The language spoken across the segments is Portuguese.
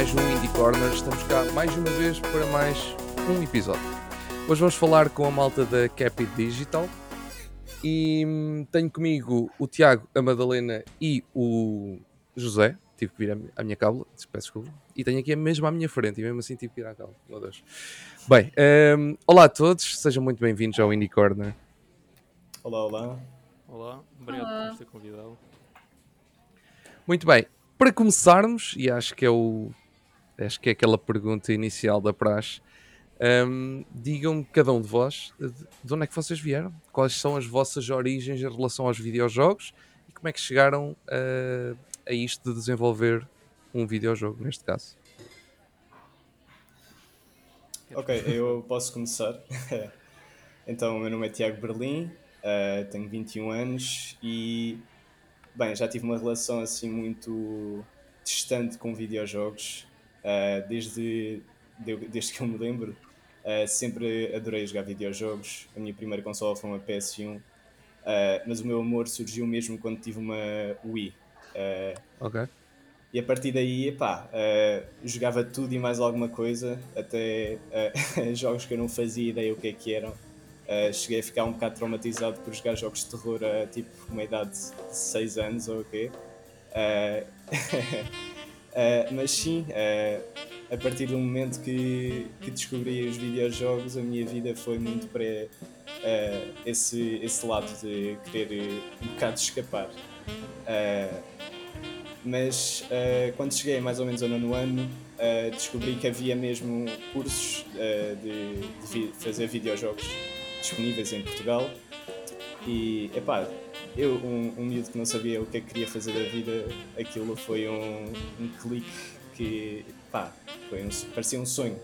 a mais um Indie Corner. Estamos cá mais uma vez para mais um episódio. Hoje vamos falar com a malta da Capit Digital e hum, tenho comigo o Tiago, a Madalena e o José. Tive que vir à minha cábula, peço desculpa. E tenho aqui mesmo à minha frente e mesmo assim tive que ir à cábula. Meu Deus. Bem, um, olá a todos, sejam muito bem-vindos ao Indie Corner. Olá, olá. Olá, obrigado olá. por ter convidado. Muito bem, para começarmos, e acho que é o acho que é aquela pergunta inicial da praxe, um, digam-me cada um de vós de onde é que vocês vieram, quais são as vossas origens em relação aos videojogos e como é que chegaram a, a isto de desenvolver um videojogo, neste caso. Ok, eu posso começar. então, meu nome é Tiago Berlim, uh, tenho 21 anos e Bem, já tive uma relação assim muito distante com videojogos, uh, desde, desde que eu me lembro. Uh, sempre adorei jogar videojogos. A minha primeira consola foi uma PS1, uh, eh, mas o meu amor surgiu mesmo quando tive uma Wii. ok. E a partir daí, pá, jogava tudo e mais alguma coisa, até jogos que eu não fazia ideia o que é que eram. Cheguei a ficar um bocado traumatizado por jogar jogos de terror a tipo uma idade de 6 anos ou o quê. Uh, mas sim, a partir do momento que, que descobri os videojogos, a minha vida foi muito para esse, esse lado de querer um bocado escapar. mas quando cheguei mais ou menos ao nono ano, descobri que havia mesmo cursos de, de fazer videojogos disponíveis em Portugal. E, epá, eu, um, um miúdo que não sabia o que é que queria fazer da vida, aquilo foi um, um clique que, pá, foi um, parecia um sonho.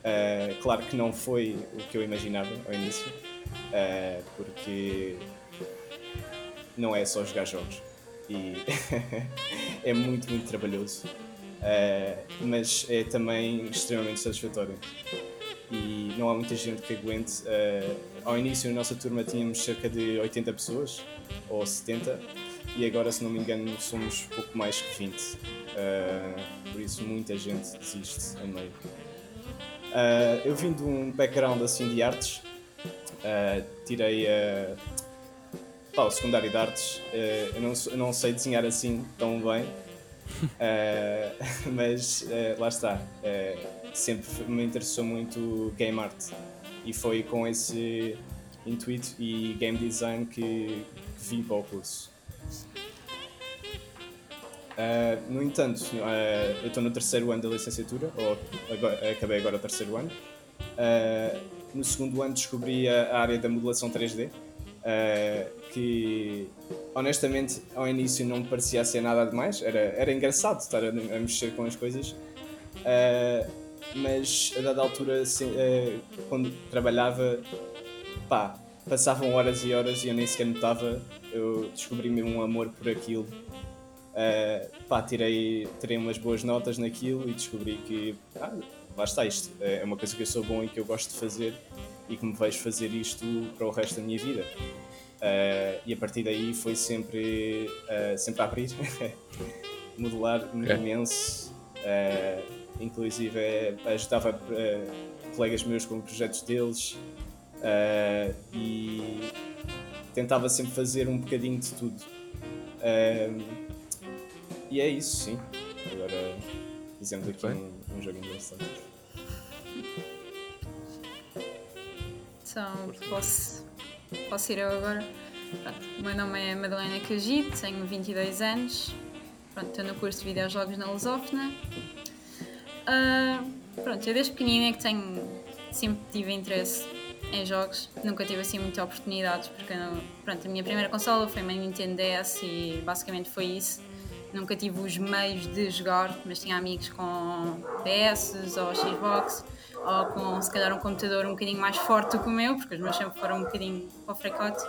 Uh, claro que não foi o que eu imaginava ao início, uh, porque não é só jogar jogos. E é muito, muito trabalhoso, uh, mas é também extremamente satisfatório e não há muita gente que aguente. Uh, ao início, na nossa turma, tínhamos cerca de 80 pessoas, ou 70, e agora, se não me engano, somos pouco mais que 20. Uh, eh, por isso, muita gente desiste a meio. Uh, eu vim de um background assim de artes, tirei. Uh, o secundário de artes, eu não, não, sei desenhar assim tão bem, mas lá está sempre me interessou muito game art e foi com esse intuito e game design que, vim para o curso. Uh, no entanto, uh, eu estou no terceiro ano da licenciatura, ou agora, acabei agora o terceiro ano. Uh, no segundo ano descobri a, área da modelação 3D, que honestamente ao início não me parecia ser nada demais, era, era engraçado estar a, a mexer com as coisas mas a dada altura, eh, quando trabalhava, pá, passavam horas e horas e eu nem sequer notava. Eu descobri mesmo um amor por aquilo. Uh, pá, tirei, tirei umas boas notas naquilo e descobri que, ah, lá está isto. É uma coisa que eu sou bom e que eu gosto de fazer e que me vejo fazer isto para o resto da minha vida. Uh, e a partir daí foi sempre, uh, sempre a abrir, modelar okay. imenso. Uh, inclusive é, ajudava uh, colegas meus com projetos deles uh, e tentava sempre fazer um bocadinho de tudo. E é isso, sim. Agora fizemos aqui um, um jogo interessante. Então, posso, posso ir eu agora? Pronto, o meu nome é Madalena Cagite, tenho 22 anos. Pronto, estou no curso de videojogos na Lusófona Uh, pronto, eu desde pequenina é que tenho, sempre tive interesse em jogos, nunca tive assim muitas oportunidades, porque não, pronto, a minha primeira consola foi uma Nintendo DS e basicamente foi isso. Nunca tive os meios de jogar, mas tinha amigos com PS ou Xbox ou com se calhar um computador um bocadinho mais forte do que o meu, porque os meus sempre foram um bocadinho para o frecote.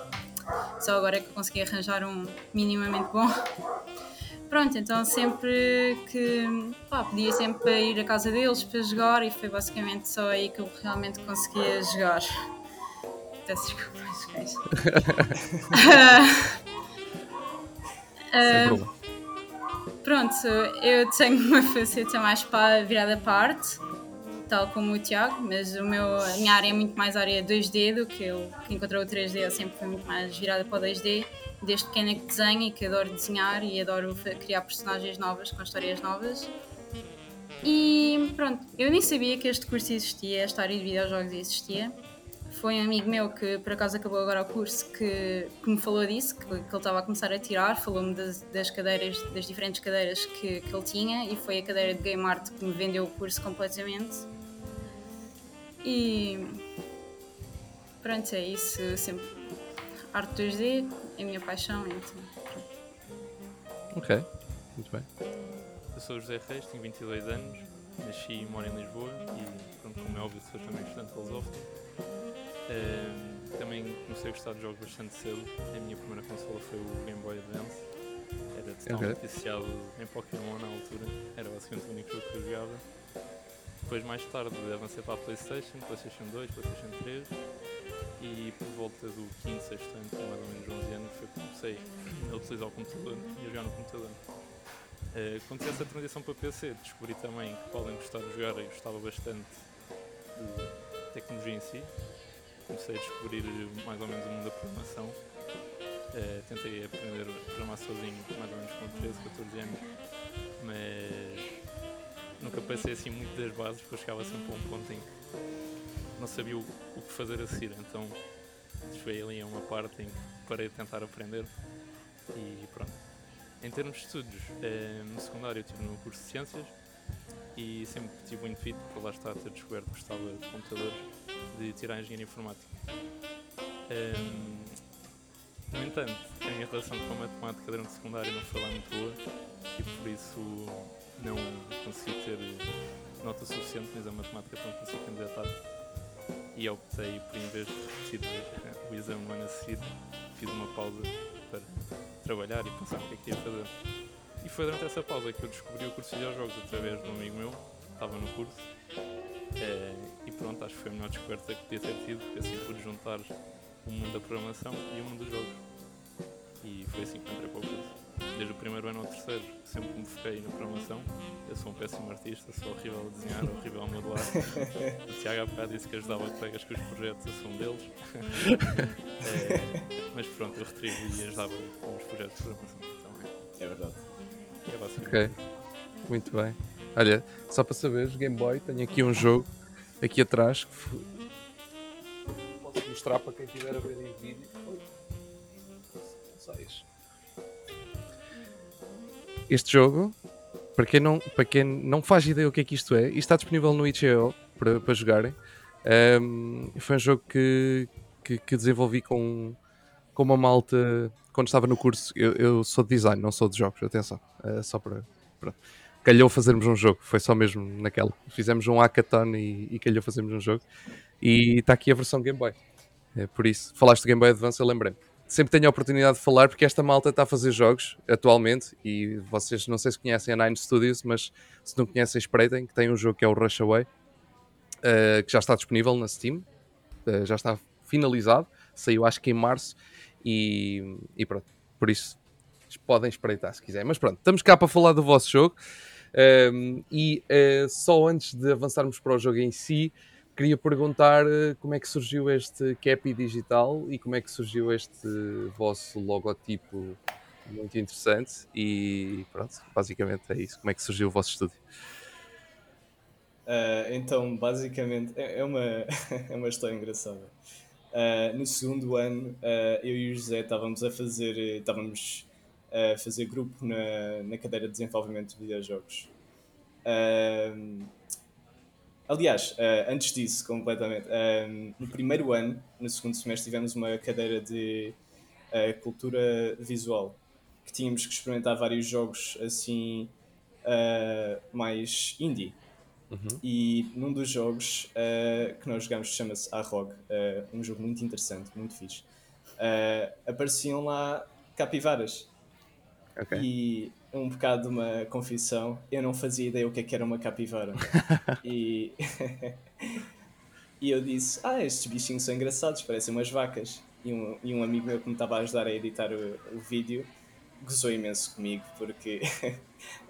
Só agora é que consegui arranjar um minimamente bom. Pronto, então sempre que pá, podia sempre ir à casa deles para jogar e foi basicamente só aí que eu realmente conseguia jogar. Peço desculpa, uh, uh, pronto, eu tenho uma faceta mais para virada parte, tal como o Tiago, mas o meu, a minha área é muito mais área 2D do que eu que encontrou o 3D, eu sempre fui muito mais virada para o 2D. Desde pequena que desenho e que adoro desenhar e adoro criar personagens novas com histórias novas. E pronto, eu nem sabia que este curso existia, esta área de videojogos existia. Foi um amigo meu que por acaso acabou agora o curso que, que me falou disso, que, que ele estava a começar a tirar, falou-me das, das, cadeiras, das diferentes cadeiras que, que ele tinha e foi a cadeira de Game Art que me vendeu o curso completamente. E pronto, é isso, sempre arte 2D é a minha paixão, então. Ok, muito bem. Eu sou o José Reis, tenho 22 anos, nasci e moro em Lisboa e, pronto, como é óbvio, sou também estudante de filosofia. Uh, também comecei a gostar de jogos bastante cedo. A minha primeira consola foi o Game Boy Advance. Era totalmente okay. viciado em Pokémon na altura. Era basicamente o único jogo que eu jogava. Depois, mais tarde, avancei para a PlayStation, PlayStation 2, PlayStation 3. E por volta do 5, 6 ano, mais ou menos 11 anos, foi que comecei a utilizar o computador e a jogar no computador. Uh, quando essa transição para PC, descobri também que, podem gostar de jogar, eu gostava bastante de tecnologia em si. Comecei a descobrir mais ou menos o mundo da programação. Uh, tentei aprender a programar sozinho, mais ou menos com 13, 14 anos, mas nunca passei assim muito das bases, porque eu chegava sempre a um ponto em que não sabia o, o que fazer a seguir. Então, desviei ali a uma parte em que parei de tentar aprender e pronto em termos de estudos, eh, no secundário eu estive no curso de Ciências e sempre tive muito fit, por lá está, ter descoberto que gostava de computadores, de tirar Engenharia Informática. Um, no entanto, a minha relação com a matemática durante o secundário não foi lá muito boa e por isso não consegui ter nota suficiente exame de matemática para não conseguir candidatar. E optei por, em vez de repetir o exame no ano a seguir, fiz uma pausa para trabalhar e pensar o que é que ia fazer. E foi durante essa pausa que eu descobri o curso de videojogos através de um amigo meu, que estava no curso. É, e pronto, acho que foi a melhor descoberta que podia ter tido, porque assim pude juntar o mundo da programação e o mundo dos jogos. E foi assim que entrei para o curso. Desde o primeiro ano ao terceiro, sempre me foquei na programação. Eu sou um péssimo artista, sou horrível a desenhar, horrível a modelar. o Tiago há bocado disse que ajudava colegas com os projetos, eu sou um deles. é, mas pronto, eu retribuí e ajudava com os projetos de programação também. É verdade. É basicamente. Ok, muito bem. Olha, só para saberes, Game Boy, tenho aqui um jogo aqui atrás que foi... posso mostrar para quem estiver a ver em vídeo. Este jogo, para quem, não, para quem não faz ideia o que é que isto é, está disponível no itch.io para, para jogarem. Um, foi um jogo que, que, que, desenvolvi com, com uma malta quando estava no curso. Eu, eu sou de design, não sou de jogos, atenção. Uh, só para. Calhou fazermos um jogo, foi só mesmo naquela. Fizemos um hackathon e, e calhou fazermos um jogo. E está aqui a versão Game Boy. É por isso. Falaste do Game Boy Advance, eu lembrei-me. Sempre tenho a oportunidade de falar porque esta malta está a fazer jogos atualmente e vocês não sei se conhecem a Nine Studios, mas se não conhecem, espreitem que tem um jogo que é o Rush Away, uh, que já está disponível na Steam, uh, já está finalizado, saiu acho que em março e, e pronto, por isso podem espreitar se quiserem. Mas pronto, estamos cá para falar do vosso jogo. Um, e uh, só antes de avançarmos para o jogo em si, queria perguntar uh, como é que surgiu este Capi Digital e como é que surgiu este vosso logotipo muito interessante. E pronto, basicamente é isso. Como é que surgiu o vosso estúdio? Uh, então, basicamente, é, é uma, é uma história engraçada. Uh, no segundo ano, uh, eu e o José estávamos a fazer, estávamos a fazer grupo na, na cadeira de desenvolvimento de videojogos. Uh, aliás, antes disso, completamente, no primeiro ano, no segundo semestre, tivemos uma cadeira de cultura visual que tínhamos que experimentar vários jogos assim mais indie. Uhum. E num dos jogos uh, que nós jogamos chama-se Arrog, uh, um jogo muito interessante, muito fixe. Uh, apareciam lá capivaras. Okay. E um bocado de uma confissão, eu não fazia ideia o que, é que era uma capivara. e, e eu disse: Ah, estes bichinhos são engraçados, parecem umas vacas. E um, e um amigo meu que me estava a ajudar a editar o, o vídeo gozou imenso comigo porque uh,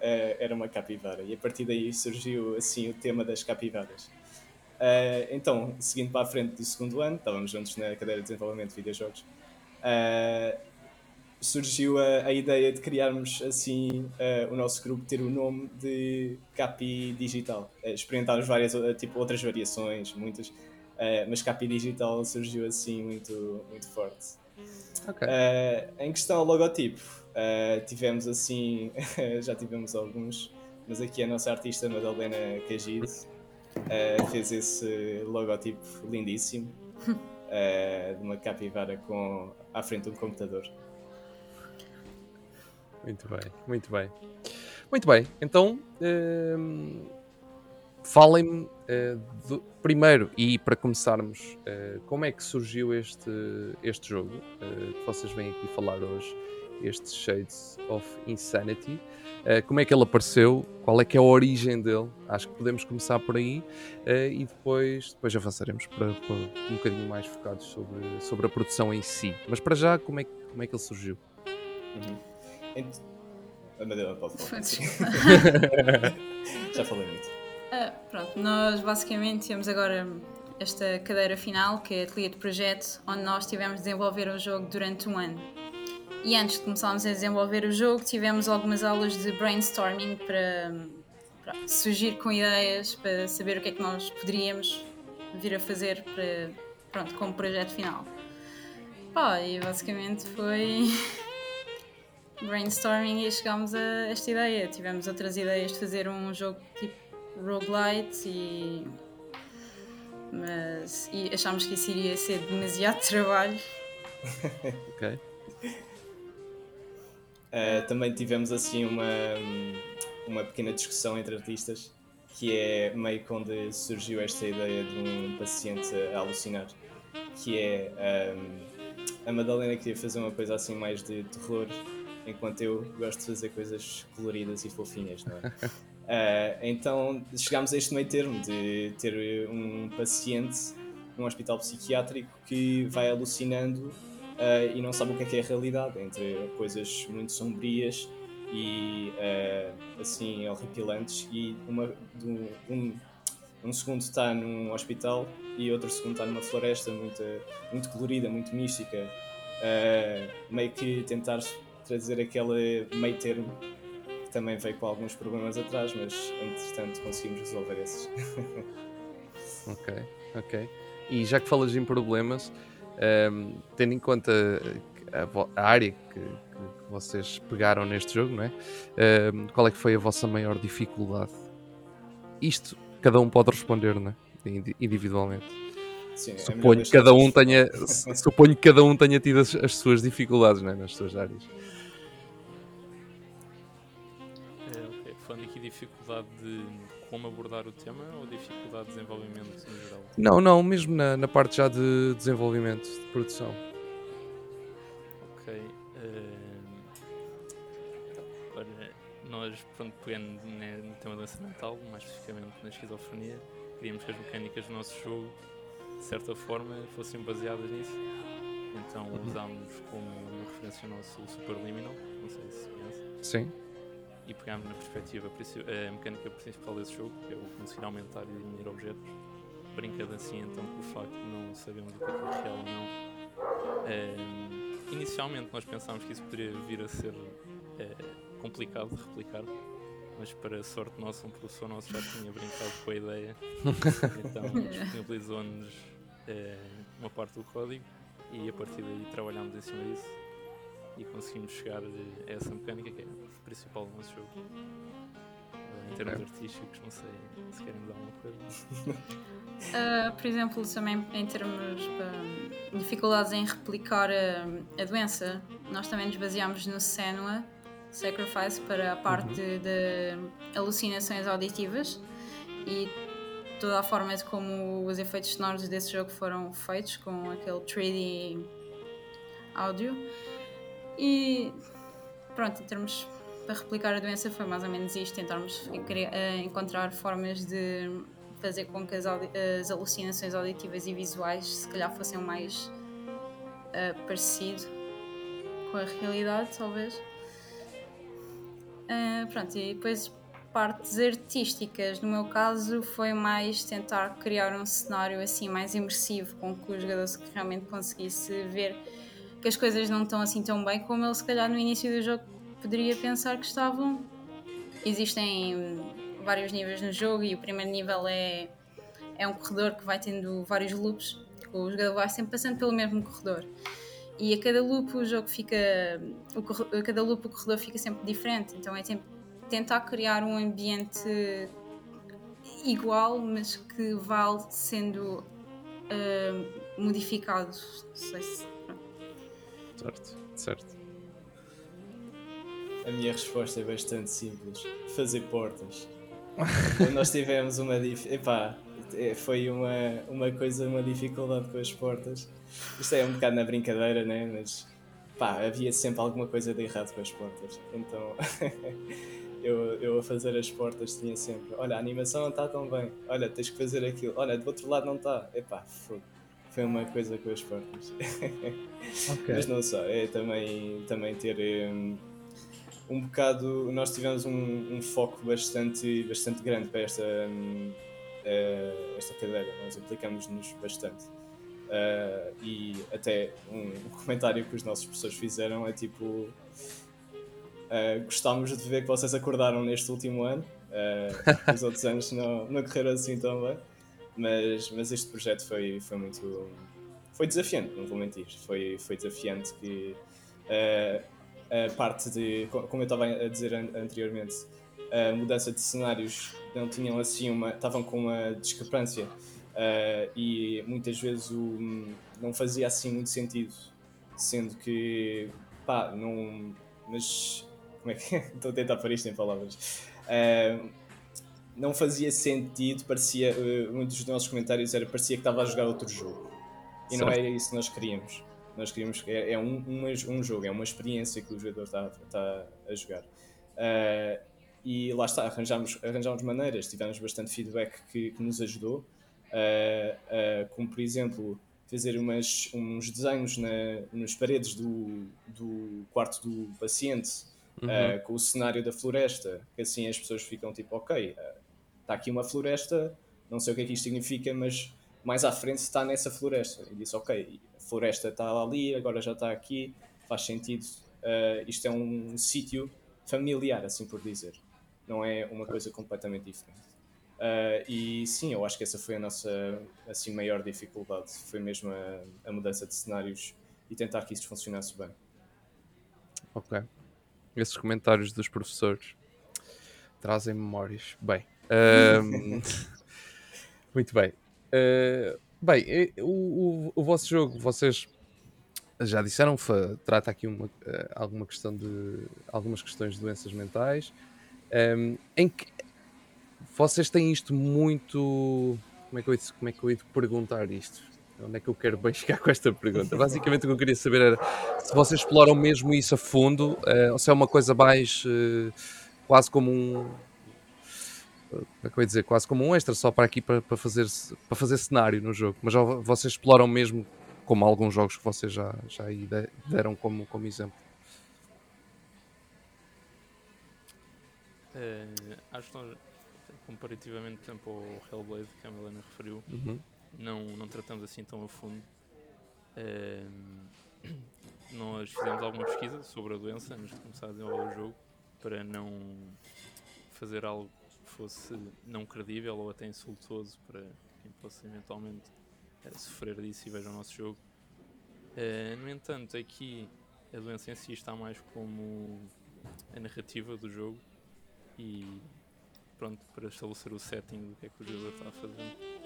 era uma capivara e a partir daí surgiu assim o tema das capivaras. Uh, então, seguindo para a frente do segundo ano, estávamos juntos na cadeira de desenvolvimento de videojogos, uh, surgiu a, a, ideia de criarmos assim o nosso grupo ter o nome de Capi Digital. experimentámos várias tipo, outras variações, muitas, mas Capi Digital surgiu assim muito, muito forte. Okay. em questão ao logotipo, Uh, tivemos assim, já tivemos alguns, mas aqui a nossa artista Madalena Cagide uh, fez esse logotipo lindíssimo uh, de uma capivara com à frente de um computador. Muito bem, muito bem. Muito bem, então ehm, falem-me primeiro e para começarmos, como é que surgiu este, este jogo que vocês vêm aqui falar hoje? este Shades of Insanity. Uh, como é que ele apareceu? Qual é que é a origem dele? Acho que podemos começar por aí uh, e depois, depois avançaremos para, para, um bocadinho mais focados sobre, sobre a produção em si. Mas para já, como é, como é que ele surgiu? Uhum. Ent... Madeira, pode falar. já falei muito. Uh, pronto, nós basicamente temos agora esta cadeira final, que é a ateliê de projeto, onde nós tivemos de desenvolver o jogo durante um ano. E antes de começarmos a desenvolver o jogo, tivemos algumas aulas de brainstorming para, para surgir com ideias, para saber o que é que nós poderíamos vir a fazer para, pronto, como projeto final. Pá, e basicamente foi brainstorming e chegámos a esta ideia. Tivemos outras ideias de fazer um jogo tipo roguelite e mas e achámos que isso iria ser demasiado trabalho. ok. Uh, também tivemos assim uma, uma pequena discussão entre artistas, que é meio que onde surgiu esta ideia de um paciente a alucinar, que é um, a Madalena queria fazer uma coisa assim mais de terror, enquanto eu gosto de fazer coisas coloridas e fofinhas, não é? Uh, então chegámos a este meio termo de ter um paciente num hospital psiquiátrico que vai alucinando uh, e não sabe o que é que é a realidade, entre coisas muito sombrias e uh, assim horripilantes e uma, um, um, um segundo está num hospital e outro segundo está numa floresta muito, muito colorida, muito mística, meio que tentar trazer aquele meio termo que também veio com alguns problemas atrás, mas entretanto conseguimos resolver esses. ok, ok. E já que falas em problemas, um, tendo em conta a, a área que, que, vocês pegaram neste jogo, não é? Um, qual é que foi a vossa maior dificuldade? Isto cada um pode responder, não é? Individualmente. Sim, é suponho, que cada um tenha, suponho que cada um tenha tido as, as suas dificuldades não é? nas suas áreas. É, okay. Falando aqui dificuldade de como abordar o tema ou dificuldade de desenvolvimento no geral? Não, não, mesmo na, na parte já de desenvolvimento, de produção. Ok. Uh, agora, nós, pronto, pegando né, no tema doença mental, mais especificamente na esquizofrenia, queríamos que as mecânicas do nosso jogo, de certa forma, fossem baseadas nisso. Então uhum. usámos como referência o nosso Superliminal, não sei se conhece. Sim e pegámos na perspectiva a mecânica principal desse jogo, que é o conseguir aumentar e diminuir objetos, brincando assim então com o facto de não sabermos o que é, que é real ou não. Um, inicialmente nós pensámos que isso poderia vir a ser uh, complicado de replicar, mas para a sorte nossa, um professor nosso já tinha brincado com a ideia, então disponibilizou-nos uma parte do código e a partir daí trabalhámos em cima disso e conseguimos chegar a essa mecânica que é o principal do nosso jogo. Em termos é. artísticos, não sei se querem dar alguma coisa. Uh, por exemplo, também em termos de dificuldades em replicar a, a, doença, nós também nos baseámos no Senua Sacrifice para a parte uhum. de alucinações auditivas e toda a forma de como os efeitos sonoros desse jogo foram feitos com aquele 3D áudio. E pronto, em termos para replicar a doença foi mais ou menos isto, tentarmos eh, encontrar formas de fazer com que as, as alucinações auditivas e visuais se calhar fossem mais uh, parecido com a realidade, talvez. Uh, pronto, e depois partes artísticas, no meu caso, foi mais tentar criar um cenário assim mais imersivo, com que o jogador realmente conseguisse ver que as coisas não estão assim tão bem como ele se calhar no início do jogo poderia pensar que estavam. Existem vários níveis no jogo e o primeiro nível é, é um corredor que vai tendo vários loops, o jogador vai sempre passando pelo mesmo corredor. E a cada loop o jogo fica. O, a cada loop o corredor fica sempre diferente, então é sempre tentar criar um ambiente igual, mas que vá sendo uh, modificado. Não sei se. Certo, certo. A minha resposta é bastante simples: fazer portas. Nós tivemos uma. Epá, é, foi uma, uma coisa, uma dificuldade com as portas. Isto é um bocado na brincadeira, né? Mas pá, havia sempre alguma coisa de errado com as portas. Então eu, eu a fazer as portas tinha sempre: olha, a animação não está tão bem, olha, tens que fazer aquilo, olha, do outro lado não está. Epá, fogo. Foi uma coisa com as portas. Okay. Mas não só, é também, também ter. Um, um bocado. Nós tivemos um, um, foco bastante, bastante grande para esta, um, uh, eh, esta cadeira, nós aplicamos-nos bastante. Uh, e até um, um, comentário que os nossos professores fizeram é tipo: uh, Gostámos de ver que vocês acordaram neste último ano, uh, os outros anos não, não correram assim tão bem, mas, mas este projeto foi, foi muito. Foi desafiante, não vou mentir. Foi, foi desafiante que a parte de, como eu estava a dizer anteriormente, a mudança de cenários não tinham assim uma, estavam com uma discrepância uh, e muitas vezes o, não fazia assim muito sentido, sendo que, pá, não, mas, como é que, estou a tentar pôr isto em palavras, uh, não fazia sentido, parecia, uh, muitos dos nossos comentários era, parecia que estava a jogar outro jogo, e certo. não era isso que nós queríamos. Nós queríamos. É, é um, um, um, jogo, é uma experiência que o jogador está, está a jogar. Uh, e lá está, arranjámos, arranjámos maneiras, tivemos bastante feedback que, que nos ajudou, uh, uh, como por exemplo fazer umas, uns desenhos na, nas paredes do, do quarto do paciente uhum. com o cenário da floresta, que assim as pessoas ficam tipo, ok, está aqui uma floresta, não sei o que é que isto significa, mas mais à frente está nessa floresta. E disse, ok, floresta está ali, agora já está aqui, faz sentido. Uh, isto é um sítio familiar, assim por dizer. Não é uma coisa completamente diferente. Uh, e sim, eu acho que essa foi a nossa assim, maior dificuldade. Foi mesmo a, a mudança de cenários e tentar que isso funcionasse bem. Ok. Esses comentários dos professores trazem memórias. Bem. Um, muito bem. Uh, Bem, o, o, o, vosso jogo, vocês já disseram, trata aqui uma, eh, alguma questão de algumas questões de doenças mentais, um, em que vocês têm isto muito. Como é que eu, como é que eu ia perguntar isto? Onde é que eu quero bem chegar com esta pergunta? Basicamente o que eu queria saber era se vocês exploram mesmo isso a fundo, uh, ou se é uma coisa mais uh, quase como um, como é que eu ia dizer, quase como um extra só para aqui para, para, fazer, para fazer cenário no jogo. Mas já, vocês exploram mesmo como alguns jogos que vocês já, já deram como, como exemplo. É, acho que nós, comparativamente exemplo, ao Hellblade que a Melena referiu, uhum. Não, não tratamos assim tão a fundo. É, nós fizemos alguma pesquisa sobre a doença antes de começar a desenvolver o jogo para não fazer algo fosse não credível ou até insultuoso para quem possa eventualmente uh, sofrer disso e veja o nosso jogo. Uh, no entanto, aqui a doença em si está mais como a narrativa do jogo e pronto, para estabelecer o setting do que é que o jogador está a fazer.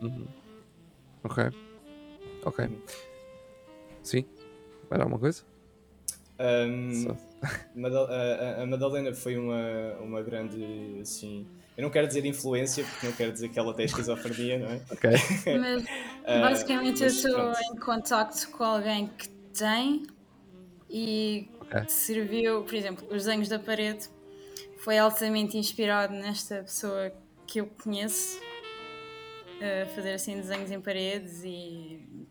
Uhum. Ok. Ok. Sim. Vai dar alguma coisa? Um, a, a Madalena foi uma, uma grande, assim, eu não quero dizer influência, porque não quero dizer que ela tem esquizofrenia, não é? Ok. Mas ah, basicamente uh, mas, eu estou em contacto com alguém que tem e okay. serviu, por exemplo, os desenhos da parede foi altamente inspirado nesta pessoa que eu conheço, fazer assim desenhos em paredes e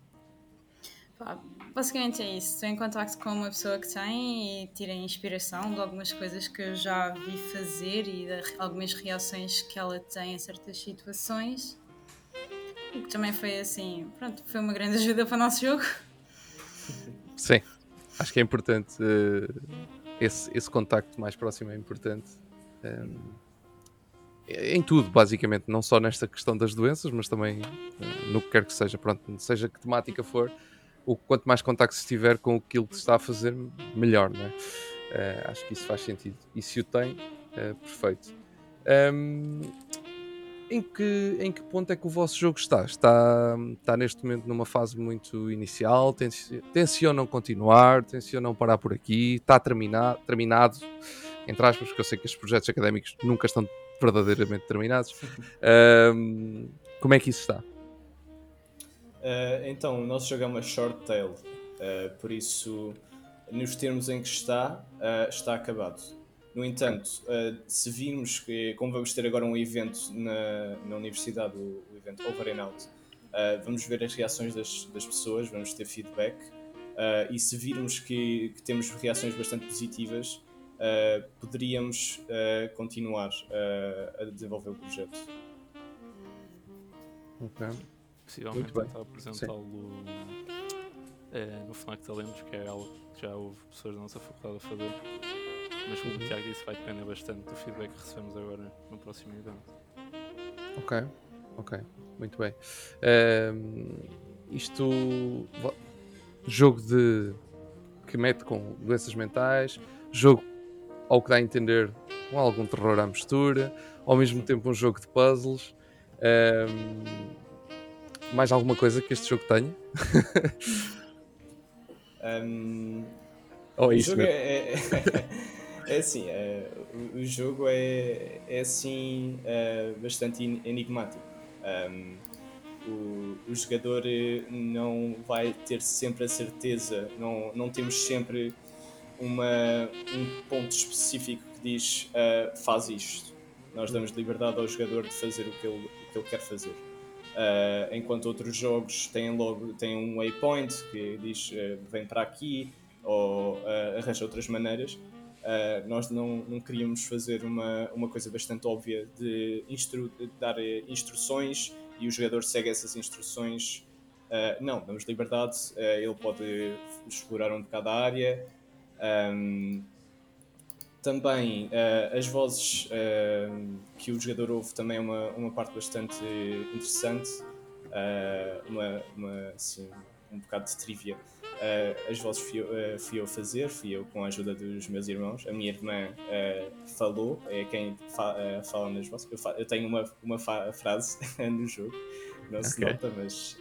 Pá, basicamente é isso. Estou em contacto com uma pessoa que tem e tirei inspiração de algumas coisas que eu já vi fazer e de algumas reações que ela tem a certas situações. O que também foi assim, pronto, foi uma grande ajuda para o nosso jogo. Sim, acho que é importante. Uh, esse, esse contacto mais próximo é importante. Um, em tudo, basicamente, não só nesta questão das doenças, mas também uh, no que quer que seja, pronto, seja que temática for, o quanto mais contacto se tiver com aquilo que se está a fazer, melhor, não é? Uh, acho que isso faz sentido. E se o tem, uh, perfeito. Um, em, que, em que ponto é que o vosso jogo está? Está, está neste momento numa fase muito inicial? Tencionam continuar? Tencionam parar por aqui? Está terminado, terminado entre aspas, porque eu sei que estes projetos académicos nunca estão verdadeiramente terminados. Como é que isso está? Uh, então, o nosso jogo é uma short tail, uh, por isso, nos termos em que está, uh, está acabado. No entanto, se virmos que, como vamos ter agora um evento na, na universidade, o, o evento Over and Out, vamos ver as reações das, das pessoas, vamos ter feedback, e se virmos que, que, temos reações bastante positivas, poderíamos continuar a desenvolver o projeto. Ok. Possivelmente tentar apresentá-lo no FNAC Talentos, que é algo que já houve pessoas da nossa faculdade a fazer. Mas como uhum. o Tiago disse, vai depender bastante do feedback que recebemos agora no próximo evento. Ok, ok, muito bem. Um, isto. Jogo de. que mete com doenças mentais, jogo ao que dá a entender com algum terror à mistura, ao mesmo tempo um jogo de puzzles. Um, mais alguma coisa que este jogo tenha? um, Ou é isso mesmo? É, é, é assim, é, o, o, jogo é, é assim é, bastante enigmático. Um, o, o jogador eh, não vai ter sempre a certeza, não, não temos sempre uma, um ponto específico que diz uh, faz isto. Nós damos liberdade ao jogador de fazer o que ele, o que ele quer fazer. Uh, enquanto outros jogos têm logo têm um waypoint que diz uh, vem para aqui ou arranja outras maneiras. nós não, não queríamos fazer uma, uma coisa bastante óbvia de, instru de dar instruções e o jogador segue essas instruções. não, damos liberdade, ele pode explorar um bocado a área. Um, também uh, as vozes uh, que o jogador ouve também é uma, uma parte bastante interessante, uh, uma, uma, assim, um bocado de trivia. as vozes fui eu, fui eu fazer, fui eu com a ajuda dos meus irmãos. A minha irmã falou, é quem fa fala nas vozes. Eu, eu, tenho uma, uma frase no jogo, não se okay. nota, mas.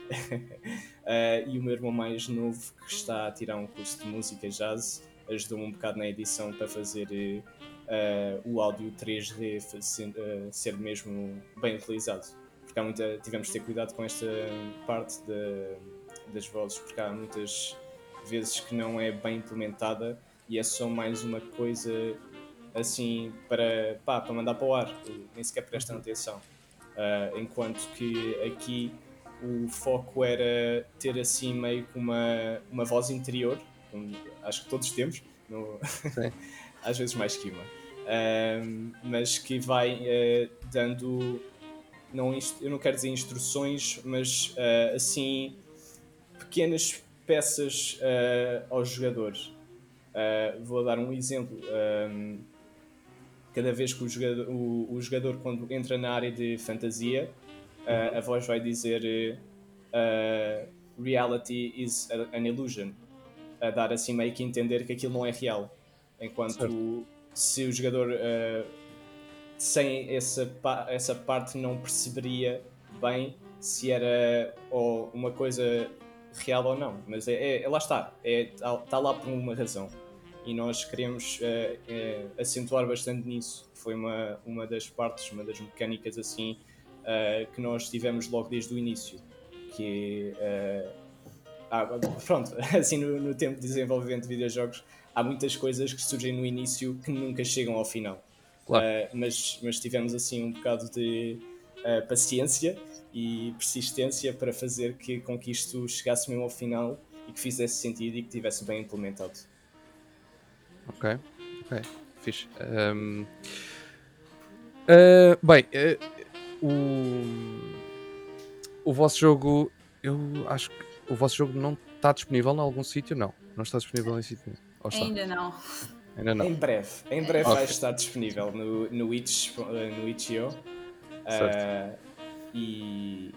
e o meu irmão mais novo que está a tirar um curso de música jazz ajudou-me um bocado na edição para fazer uh, o áudio 3D ser, uh, ser mesmo bem utilizado. Porque há muita, tivemos de ter cuidado com esta parte de, das vozes, porque há muitas vezes que não é bem implementada e é só mais uma coisa assim para, pá, para mandar para o ar, nem sequer prestam atenção. Uh, enquanto que aqui o foco era ter assim meio que uma, uma voz interior acho que todos temos, no... às vezes mais que uma, um, mas que vai uh, dando, não, eu não quero dizer instruções, mas uh, assim pequenas peças uh, aos jogadores. vou dar um exemplo. Um, cada vez que o jogador, o, o, jogador, quando entra na área de fantasia, a voz vai dizer reality is an illusion a dar assim meio que entender que aquilo não é real. Enquanto certo. se o jogador uh, sem essa, essa parte não perceberia bem se era ou uma coisa real ou não. Mas é, é, é lá está, está é, tá lá por uma razão. E nós queremos uh, uh, acentuar bastante nisso. Foi uma, uma das partes, uma das mecânicas assim que nós tivemos logo desde o início. Que ah, pronto, assim no, no, tempo de desenvolvimento de videojogos há muitas coisas que surgem no início que nunca chegam ao final. Claro. Uh, mas, mas tivemos assim um bocado de uh, paciência e persistência para fazer que, com que isto chegasse mesmo ao final e que fizesse sentido e que tivesse bem implementado. Ok, ok, fixe. Um, uh, bem, uh, o, o vosso jogo, eu acho que o vosso jogo não está disponível em algum sítio? Não, não está disponível em sítio nenhum. Ainda não. Ainda não. Em breve, em breve Ok. vai estar disponível no, no, itch, no itch.io. Uh, e,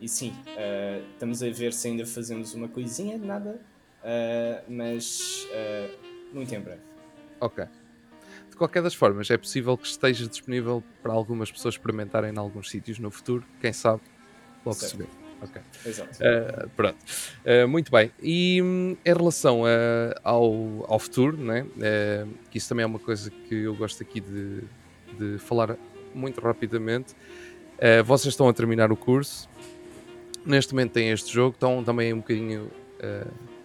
e sim, uh, estamos a ver se ainda fazemos uma coisinha de nada, uh, mas uh, muito em breve. Ok. De qualquer das formas, é possível que esteja disponível para algumas pessoas experimentarem em alguns sítios no futuro. Quem sabe, logo se Certo. vê. Ok. Exato. Uh, pronto. Uh, muito bem. E hum, em relação a- ao, ao futuro, né? Uh, que isso também é uma coisa que eu gosto aqui de, de falar muito rapidamente. Vocês estão a terminar o curso. Neste momento têm este jogo. Estão também um bocadinho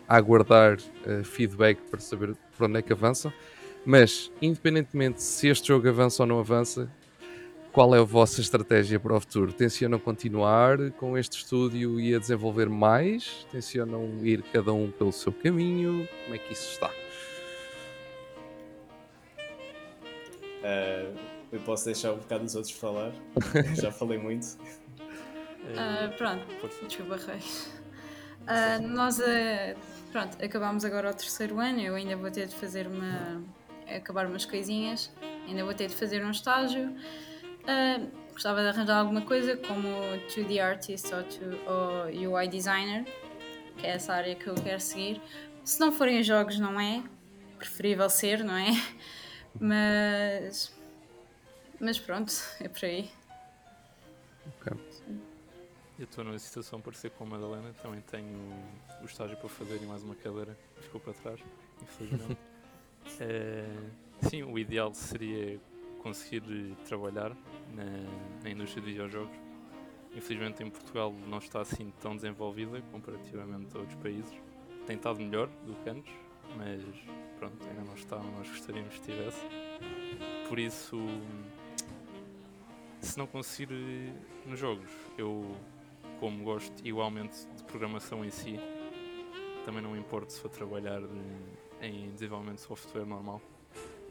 a aguardar feedback para saber para onde é que avançam. Mas, independentemente se este jogo avança ou não avança, qual é a vossa estratégia para o futuro? Tencionam continuar com este estúdio e a desenvolver mais? Tencionam ir cada um pelo seu caminho? Como é que isso está? Uh, eu posso deixar um bocado os outros falar, já falei muito. Ah, pronto, desculpa, Reis. Ah, nós ah, pronto, acabámos agora o terceiro ano, eu ainda vou ter de fazer uma. acabar umas coisinhas, ainda vou ter de fazer um estágio. Ah, gostava de arranjar alguma coisa como 2D artist ou, to- ou UI designer, que é essa área que eu quero seguir. Se não forem jogos, não é preferível ser, não é? Mas. Mas pronto, é por aí. Eu estou numa situação parecida com a Madalena, também tenho o estágio para fazer e mais uma cadeira ficou para trás, infelizmente. Eh, sim, o ideal seria conseguir trabalhar na, na indústria de videojogos. Infelizmente em Portugal não está assim tão desenvolvida comparativamente a outros países. Tem estado melhor do que antes, mas pronto, ainda não está onde nós gostaríamos que estivesse. Por isso, se não conseguir eh, nos jogos, eu como gosto igualmente de programação em si, também não me importo se for trabalhar de- em desenvolvimento de software normal.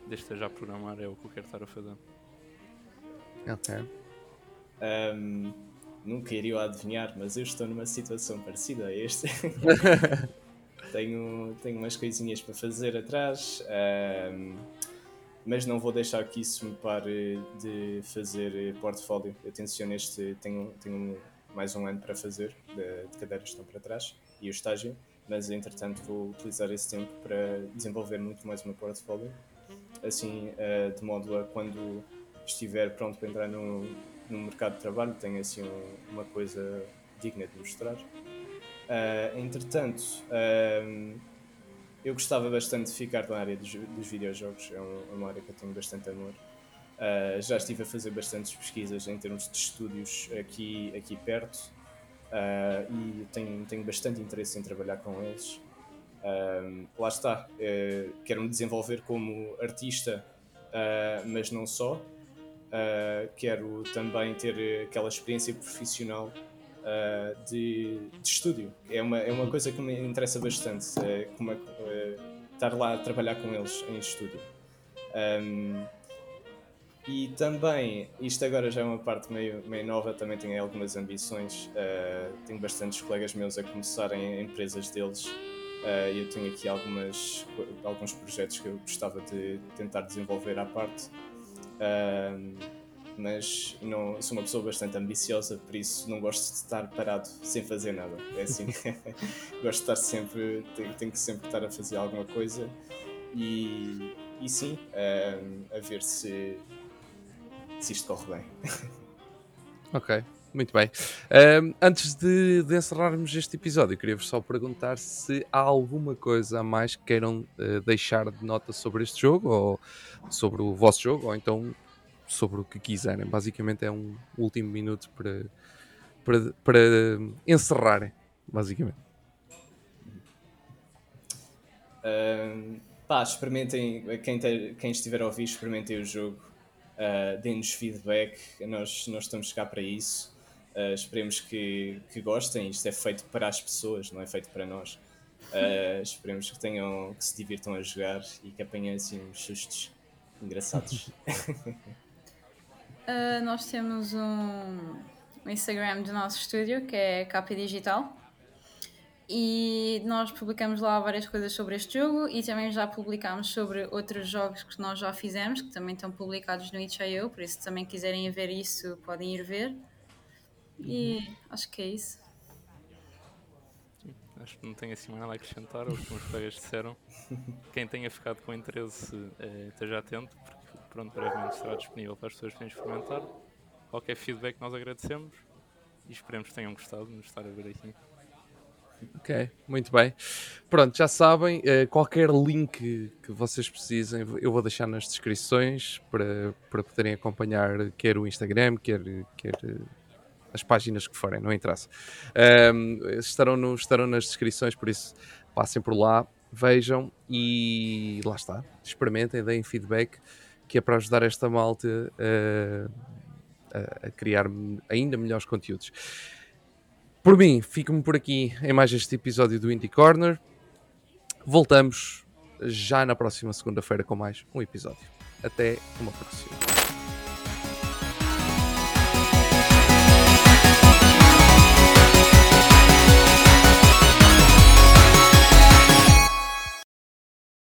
Desde que esteja a programar é o que eu quero estar a fazer. Ok. Um, nunca iriam adivinhar, mas eu estou numa situação parecida a este. tenho, tenho umas coisinhas para fazer atrás, um, mas não vou deixar que isso me pare de fazer portfólio. Eu tenciono este, tenho, tenho mais um ano para fazer, de, de cadeiras que estão para trás, e o estágio, mas entretanto vou utilizar esse tempo para desenvolver muito mais o meu portfólio, assim, eh, de modo a quando estiver pronto para entrar no, no mercado de trabalho, tenho assim um- uma coisa digna de mostrar. Ah, entretanto, ahm, eu gostava bastante de ficar na área dos, dos videojogos, é é uma área que eu tenho bastante amor. Ah, já estive a fazer bastantes pesquisas em termos de estúdios aqui, aqui perto ah, e tenho, tenho bastante interesse em trabalhar com eles. Lá está, eh, quero me desenvolver como artista, ah, mas não só. Uh, quero também ter eh, aquela experiência profissional uh, de, de estúdio. É uma, é uma coisa que me interessa bastante, é como é, eh, estar lá a trabalhar com eles em estúdio. Um, e também, isto agora já é uma parte meio, meio nova, também tenho algumas ambições. uh, tenho bastantes colegas meus a começarem empresas deles. Uh, eu tenho aqui algumas, alguns projetos que eu gostava de tentar desenvolver à parte. Um, mas não, sou uma pessoa bastante ambiciosa, por isso não gosto de estar parado sem fazer nada. É assim, gosto de estar sempre, tenho, tenho que sempre estar a fazer alguma coisa e, e sim, um, a ver se, se isto corre bem. Ok, muito bem. Ahm, antes de, de encerrarmos este episódio, queria-vos só perguntar se há alguma coisa a mais que queiram eh, deixar de nota sobre este jogo, ou sobre o vosso jogo, ou então sobre o que quiserem. Basicamente é um último minuto para, para, para encerrarem, basicamente. Um, pá, experimentem, quem, ter- quem estiver a ouvir, experimentem o jogo, uh, deem-nos feedback, nós, nós estamos cá para isso. Uh, esperemos que, que gostem, isto é feito para as pessoas, não é feito para nós. Uh, esperemos que tenham, que se divirtam a jogar e que apanhem assim uns sustos engraçados. Uh, nós temos um, um Instagram do nosso estúdio que é Capa Digital e nós publicamos lá várias coisas sobre este jogo e também já publicámos sobre outros jogos que nós já fizemos, que também estão publicados no itch.io, por isso se também quiserem ver isso podem ir ver. E acho que é isso. Acho que não tenho assim mais nada a acrescentar aos que os meus colegas disseram. Quem tenha ficado com interesse eh, esteja atento, porque pronto, brevemente estará disponível para as pessoas poderem experimentar. Qualquer feedback nós agradecemos e esperemos que tenham gostado de nos estar a ver aqui. Ok, muito bem. Pronto, já sabem, eh, qualquer link que vocês precisem, eu vou deixar nas descrições para, para poderem acompanhar quer o Instagram, quer, quer as páginas que forem, não interessa. Um, estarão, no, estarão nas descrições, por isso passem por lá, vejam e lá está. Experimentem, deem feedback, que é para ajudar esta malta uh, a, a criar ainda melhores conteúdos. Por mim, fico-me por aqui em mais este episódio do Indie Corner. Voltamos já na próxima segunda-feira com mais um episódio. Até uma próxima.